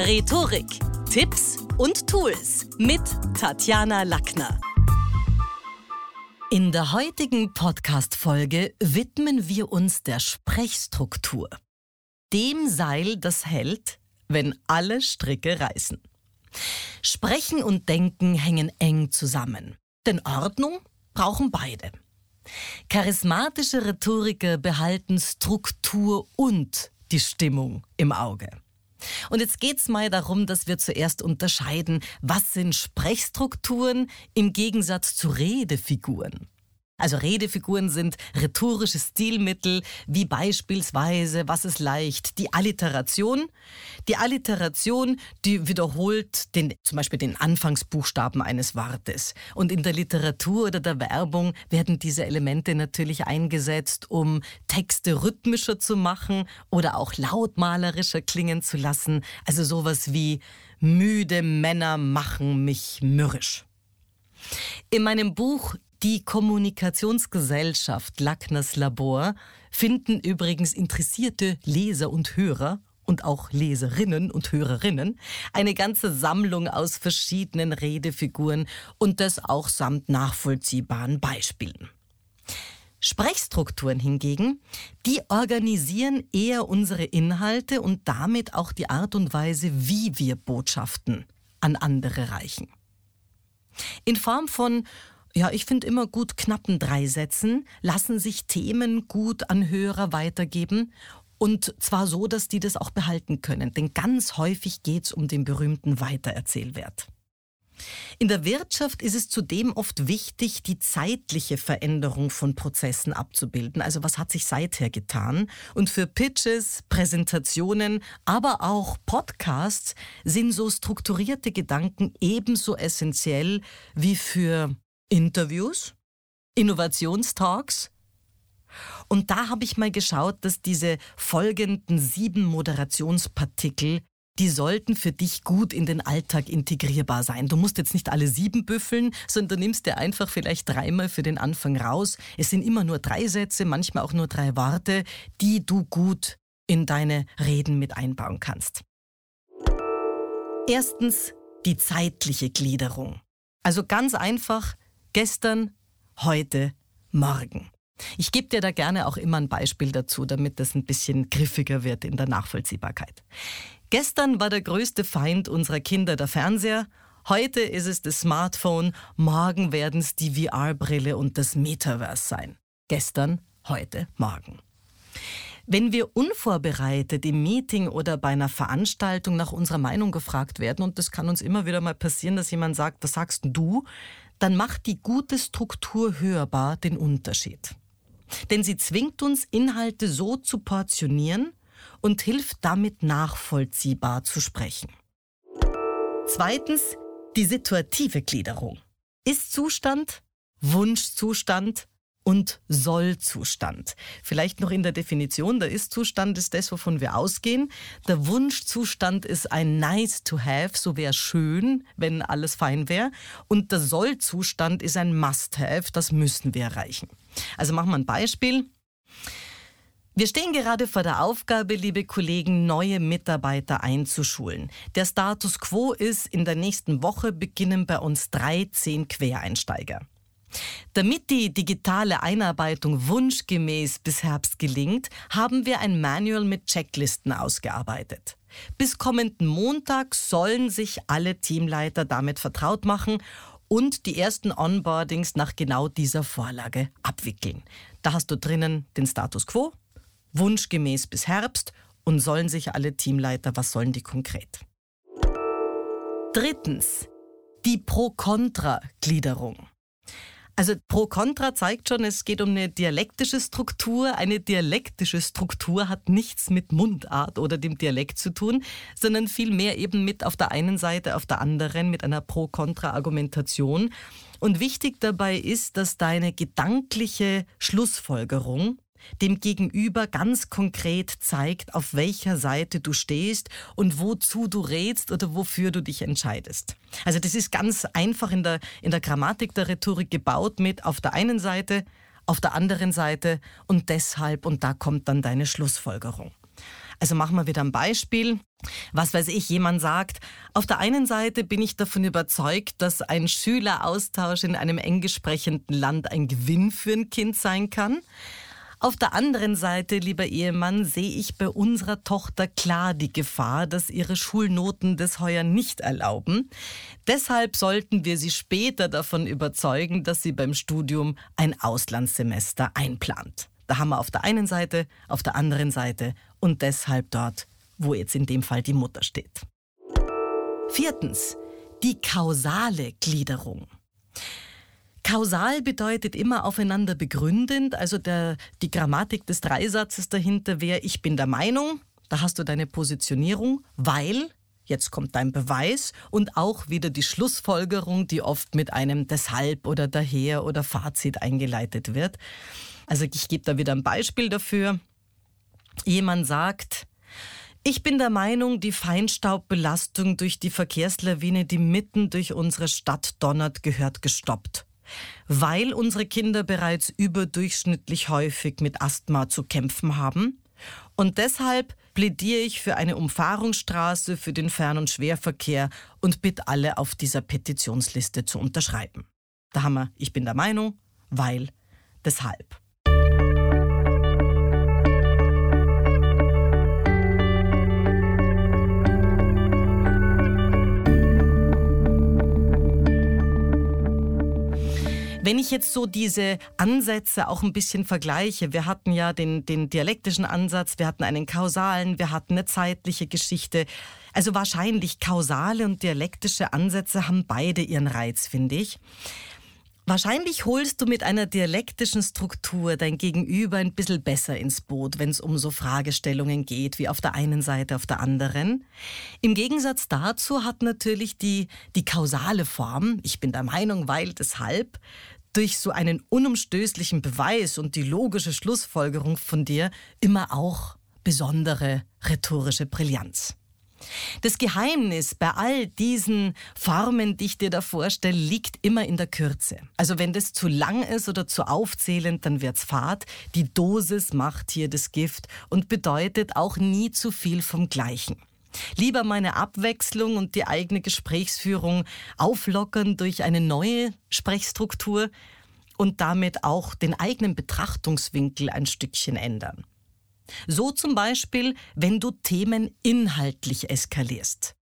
Rhetorik, Tipps und Tools mit Tatjana Lackner. In der heutigen Podcast-Folge widmen wir uns der Sprechstruktur. Dem Seil, das hält, wenn alle Stricke reißen. Sprechen und Denken hängen eng zusammen. Denn Ordnung brauchen beide. Charismatische Rhetoriker behalten Struktur und die Stimmung im Auge. Und jetzt geht es mal darum, dass wir zuerst unterscheiden, was sind Sprechstrukturen im Gegensatz zu Redefiguren. Also Redefiguren sind rhetorische Stilmittel, wie beispielsweise, was ist leicht, die Alliteration. Die Alliteration, die wiederholt den, zum Beispiel den Anfangsbuchstaben eines Wortes. Und in der Literatur oder der Werbung werden diese Elemente natürlich eingesetzt, um Texte rhythmischer zu machen oder auch lautmalerischer klingen zu lassen. Also sowas wie müde Männer machen mich mürrisch. In meinem Buch die Kommunikationsgesellschaft Lackners Labor finden übrigens interessierte Leser und Hörer und auch Leserinnen und Hörerinnen eine ganze Sammlung aus verschiedenen Redefiguren und das auch samt nachvollziehbaren Beispielen. Sprechstrukturen hingegen, die organisieren eher unsere Inhalte und damit auch die Art und Weise, wie wir Botschaften an andere reichen. In Form von ja, ich finde immer gut knappen drei Sätzen lassen sich Themen gut an Hörer weitergeben und zwar so, dass die das auch behalten können. Denn ganz häufig geht es um den berühmten Weitererzählwert. In der Wirtschaft ist es zudem oft wichtig, die zeitliche Veränderung von Prozessen abzubilden. Also was hat sich seither getan? Und für Pitches, Präsentationen, aber auch Podcasts sind so strukturierte Gedanken ebenso essentiell wie für Interviews, Innovationstalks. Und da habe ich mal geschaut, dass diese folgenden sieben Moderationspartikel, die sollten für dich gut in den Alltag integrierbar sein. Du musst jetzt nicht alle sieben büffeln, sondern du nimmst dir einfach vielleicht dreimal für den Anfang raus. Es sind immer nur drei Sätze, manchmal auch nur drei Worte, die du gut in deine Reden mit einbauen kannst. Erstens die zeitliche Gliederung. Also ganz einfach, Gestern, heute, morgen. Ich gebe dir da gerne auch immer ein Beispiel dazu, damit das ein bisschen griffiger wird in der Nachvollziehbarkeit. Gestern war der größte Feind unserer Kinder der Fernseher, heute ist es das Smartphone, morgen werden es die VR-Brille und das Metaverse sein. Gestern, heute, morgen. Wenn wir unvorbereitet im Meeting oder bei einer Veranstaltung nach unserer Meinung gefragt werden, und das kann uns immer wieder mal passieren, dass jemand sagt, was sagst du, dann macht die gute Struktur hörbar den Unterschied. Denn sie zwingt uns, Inhalte so zu portionieren und hilft damit nachvollziehbar zu sprechen. Zweitens die situative Gliederung. Ist-Zustand, Wunschzustand, und Sollzustand. Vielleicht noch in der Definition, der Ist-Zustand ist das, wovon wir ausgehen. Der Wunschzustand ist ein Nice to have, so wäre schön, wenn alles fein wäre. Und der Sollzustand ist ein Must have, das müssen wir erreichen. Also machen wir ein Beispiel. Wir stehen gerade vor der Aufgabe, liebe Kollegen, neue Mitarbeiter einzuschulen. Der Status quo ist, in der nächsten Woche beginnen bei uns 13 Quereinsteiger. Damit die digitale Einarbeitung wunschgemäß bis Herbst gelingt, haben wir ein Manual mit Checklisten ausgearbeitet. Bis kommenden Montag sollen sich alle Teamleiter damit vertraut machen und die ersten Onboardings nach genau dieser Vorlage abwickeln. Da hast du drinnen den Status quo, wunschgemäß bis Herbst und sollen sich alle Teamleiter, was sollen die konkret? Drittens, die Pro-Kontra-Gliederung. Also Pro-Contra zeigt schon, es geht um eine dialektische Struktur. Eine dialektische Struktur hat nichts mit Mundart oder dem Dialekt zu tun, sondern vielmehr eben mit auf der einen Seite, auf der anderen mit einer Pro-Contra-Argumentation. Und wichtig dabei ist, dass deine gedankliche Schlussfolgerung dem Gegenüber ganz konkret zeigt, auf welcher Seite du stehst und wozu du rätst oder wofür du dich entscheidest. Also das ist ganz einfach in der, in der Grammatik der Rhetorik gebaut mit auf der einen Seite, auf der anderen Seite und deshalb und da kommt dann deine Schlussfolgerung. Also machen wir wieder ein Beispiel. Was weiß ich, jemand sagt, auf der einen Seite bin ich davon überzeugt, dass ein Schüleraustausch in einem englisch sprechenden Land ein Gewinn für ein Kind sein kann. Auf der anderen Seite, lieber Ehemann, sehe ich bei unserer Tochter klar die Gefahr, dass ihre Schulnoten das heuer nicht erlauben. Deshalb sollten wir sie später davon überzeugen, dass sie beim Studium ein Auslandssemester einplant. Da haben wir auf der einen Seite, auf der anderen Seite und deshalb dort, wo jetzt in dem Fall die Mutter steht. Viertens, die kausale Gliederung. Kausal bedeutet immer aufeinander begründend, also der, die Grammatik des Dreisatzes dahinter wäre, ich bin der Meinung, da hast du deine Positionierung, weil, jetzt kommt dein Beweis und auch wieder die Schlussfolgerung, die oft mit einem deshalb oder daher oder Fazit eingeleitet wird. Also ich gebe da wieder ein Beispiel dafür. Jemand sagt, ich bin der Meinung, die Feinstaubbelastung durch die Verkehrslawine, die mitten durch unsere Stadt donnert, gehört gestoppt weil unsere Kinder bereits überdurchschnittlich häufig mit Asthma zu kämpfen haben. Und deshalb plädiere ich für eine Umfahrungsstraße für den Fern- und Schwerverkehr und bitte alle auf dieser Petitionsliste zu unterschreiben. Da haben wir, ich bin der Meinung, weil, deshalb. Wenn ich jetzt so diese Ansätze auch ein bisschen vergleiche, wir hatten ja den, den dialektischen Ansatz, wir hatten einen kausalen, wir hatten eine zeitliche Geschichte. Also wahrscheinlich kausale und dialektische Ansätze haben beide ihren Reiz, finde ich. Wahrscheinlich holst du mit einer dialektischen Struktur dein Gegenüber ein bisschen besser ins Boot, wenn es um so Fragestellungen geht, wie auf der einen Seite, auf der anderen. Im Gegensatz dazu hat natürlich die, die kausale Form, ich bin der Meinung, weil deshalb, durch so einen unumstößlichen Beweis und die logische Schlussfolgerung von dir immer auch besondere rhetorische Brillanz. Das Geheimnis bei all diesen Formen, die ich dir da vorstelle, liegt immer in der Kürze. Also wenn das zu lang ist oder zu aufzählend, dann wird's fad. Die Dosis macht hier das Gift und bedeutet auch nie zu viel vom Gleichen. Lieber meine Abwechslung und die eigene Gesprächsführung auflockern durch eine neue Sprechstruktur und damit auch den eigenen Betrachtungswinkel ein Stückchen ändern. So zum Beispiel, wenn du Themen inhaltlich eskalierst.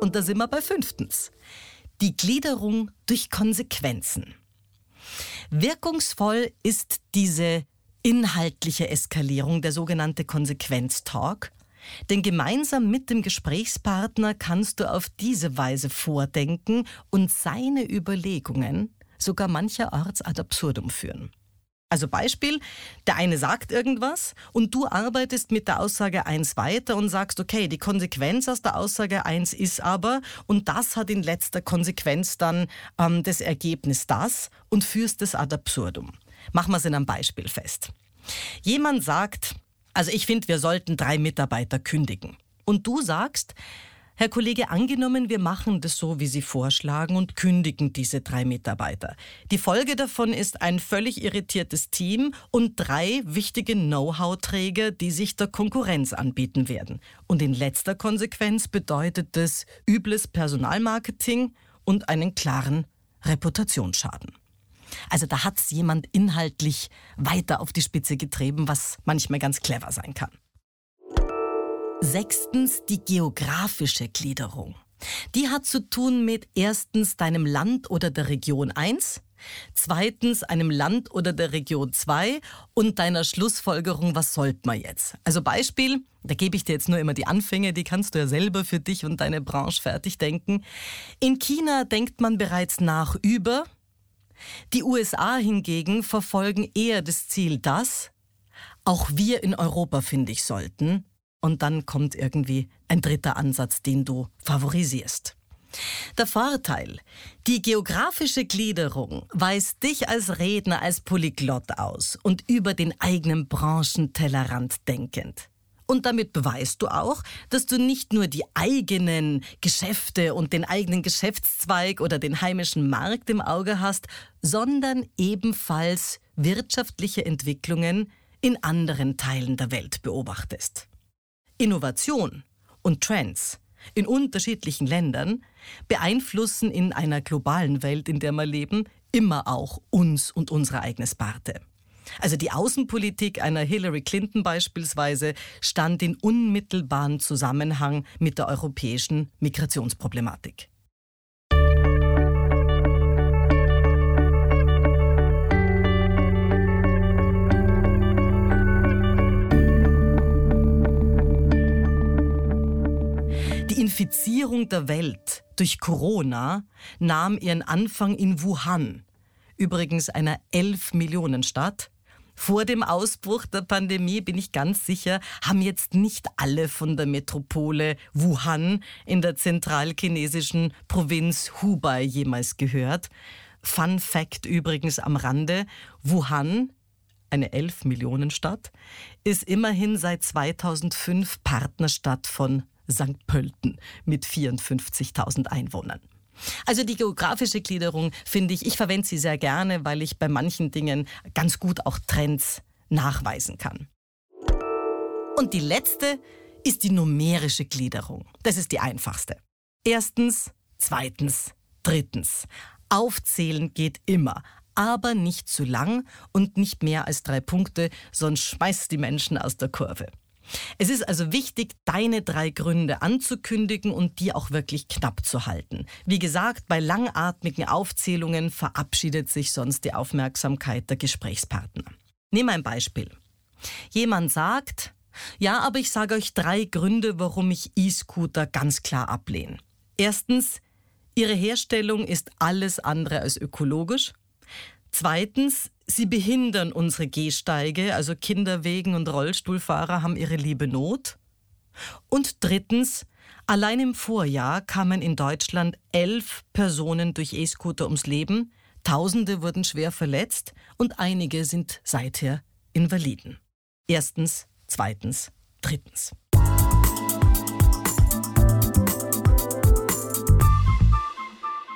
Und da sind wir bei fünftens. Die Gliederung durch Konsequenzen. Wirkungsvoll ist diese inhaltliche Eskalierung, der sogenannte Konsequenztalk, denn gemeinsam mit dem Gesprächspartner kannst du auf diese Weise vordenken und seine Überlegungen sogar mancherorts ad absurdum führen. Also Beispiel, der eine sagt irgendwas und du arbeitest mit der Aussage 1 weiter und sagst, okay, die Konsequenz aus der Aussage 1 ist aber, und das hat in letzter Konsequenz dann ähm, das Ergebnis das und führst es ad absurdum. Machen wir es in einem Beispiel fest. Jemand sagt, also ich finde, wir sollten drei Mitarbeiter kündigen. Und du sagst, Herr Kollege, angenommen, wir machen das so, wie Sie vorschlagen und kündigen diese drei Mitarbeiter. Die Folge davon ist ein völlig irritiertes Team und drei wichtige Know-how-Träger, die sich der Konkurrenz anbieten werden. Und in letzter Konsequenz bedeutet das übles Personalmarketing und einen klaren Reputationsschaden. Also da hat es jemand inhaltlich weiter auf die Spitze getrieben, was manchmal ganz clever sein kann. Sechstens die geografische Gliederung. Die hat zu tun mit erstens deinem Land oder der Region 1, zweitens einem Land oder der Region 2 und deiner Schlussfolgerung, was sollte man jetzt? Also Beispiel, da gebe ich dir jetzt nur immer die Anfänge, die kannst du ja selber für dich und deine Branche fertig denken. In China denkt man bereits nach über, die USA hingegen verfolgen eher das Ziel, dass auch wir in Europa, finde ich, sollten. Und dann kommt irgendwie ein dritter Ansatz, den du favorisierst. Der Vorteil, die geografische Gliederung weist dich als Redner als Polyglott aus und über den eigenen Branchentellerrand denkend. Und damit beweist du auch, dass du nicht nur die eigenen Geschäfte und den eigenen Geschäftszweig oder den heimischen Markt im Auge hast, sondern ebenfalls wirtschaftliche Entwicklungen in anderen Teilen der Welt beobachtest. Innovation und Trends in unterschiedlichen Ländern beeinflussen in einer globalen Welt, in der wir leben, immer auch uns und unsere eigene Sparte. Also die Außenpolitik einer Hillary Clinton beispielsweise stand in unmittelbaren Zusammenhang mit der europäischen Migrationsproblematik. Die Infizierung der Welt durch Corona nahm ihren Anfang in Wuhan, übrigens einer 11 Millionen Stadt. Vor dem Ausbruch der Pandemie bin ich ganz sicher, haben jetzt nicht alle von der Metropole Wuhan in der zentralchinesischen Provinz Hubei jemals gehört. Fun Fact übrigens am Rande, Wuhan, eine 11 Millionen Stadt, ist immerhin seit 2005 Partnerstadt von St. Pölten mit 54.000 Einwohnern. Also die geografische Gliederung finde ich, ich verwende sie sehr gerne, weil ich bei manchen Dingen ganz gut auch Trends nachweisen kann. Und die letzte ist die numerische Gliederung. Das ist die einfachste. Erstens, zweitens, drittens. Aufzählen geht immer, aber nicht zu lang und nicht mehr als drei Punkte, sonst schmeißt die Menschen aus der Kurve. Es ist also wichtig, deine drei Gründe anzukündigen und die auch wirklich knapp zu halten. Wie gesagt, bei langatmigen Aufzählungen verabschiedet sich sonst die Aufmerksamkeit der Gesprächspartner. Nehmen ein Beispiel. Jemand sagt, ja, aber ich sage euch drei Gründe, warum ich E-Scooter ganz klar ablehne. Erstens, ihre Herstellung ist alles andere als ökologisch. Zweitens, sie behindern unsere Gehsteige, also Kinderwegen und Rollstuhlfahrer haben ihre liebe Not. Und drittens, allein im Vorjahr kamen in Deutschland elf Personen durch E-Scooter ums Leben, Tausende wurden schwer verletzt und einige sind seither Invaliden. Erstens, zweitens, drittens.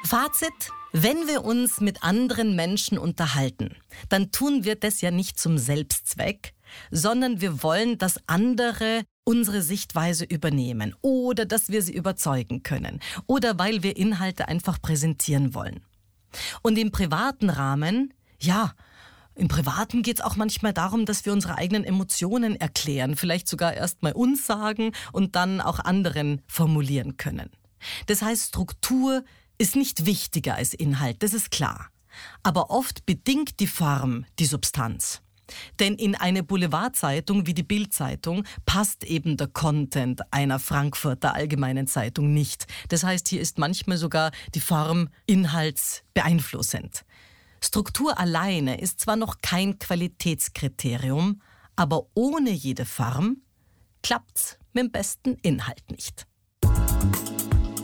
Fazit, wenn wir uns mit anderen Menschen unterhalten, dann tun wir das ja nicht zum Selbstzweck, sondern wir wollen, dass andere unsere Sichtweise übernehmen oder dass wir sie überzeugen können oder weil wir Inhalte einfach präsentieren wollen. Und im privaten Rahmen, ja, im Privaten geht es auch manchmal darum, dass wir unsere eigenen Emotionen erklären, vielleicht sogar erst mal uns sagen und dann auch anderen formulieren können. Das heißt, Struktur ist nicht wichtiger als Inhalt, das ist klar. Aber oft bedingt die Form die Substanz. Denn in eine Boulevardzeitung wie die Bildzeitung passt eben der Content einer Frankfurter Allgemeinen Zeitung nicht. Das heißt, hier ist manchmal sogar die Form inhaltsbeeinflussend. Struktur alleine ist zwar noch kein Qualitätskriterium, aber ohne jede Form klappt's mit dem besten Inhalt nicht.